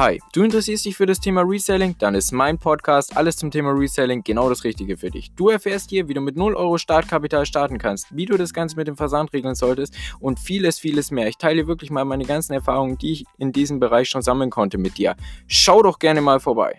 Hi, du interessierst dich für das Thema Reselling? Dann ist mein Podcast Alles zum Thema Reselling genau das Richtige für dich. Du erfährst hier, wie du mit 0 Euro Startkapital starten kannst, wie du das Ganze mit dem Versand regeln solltest und vieles, vieles mehr. Ich teile wirklich mal meine ganzen Erfahrungen, die ich in diesem Bereich schon sammeln konnte mit dir. Schau doch gerne mal vorbei.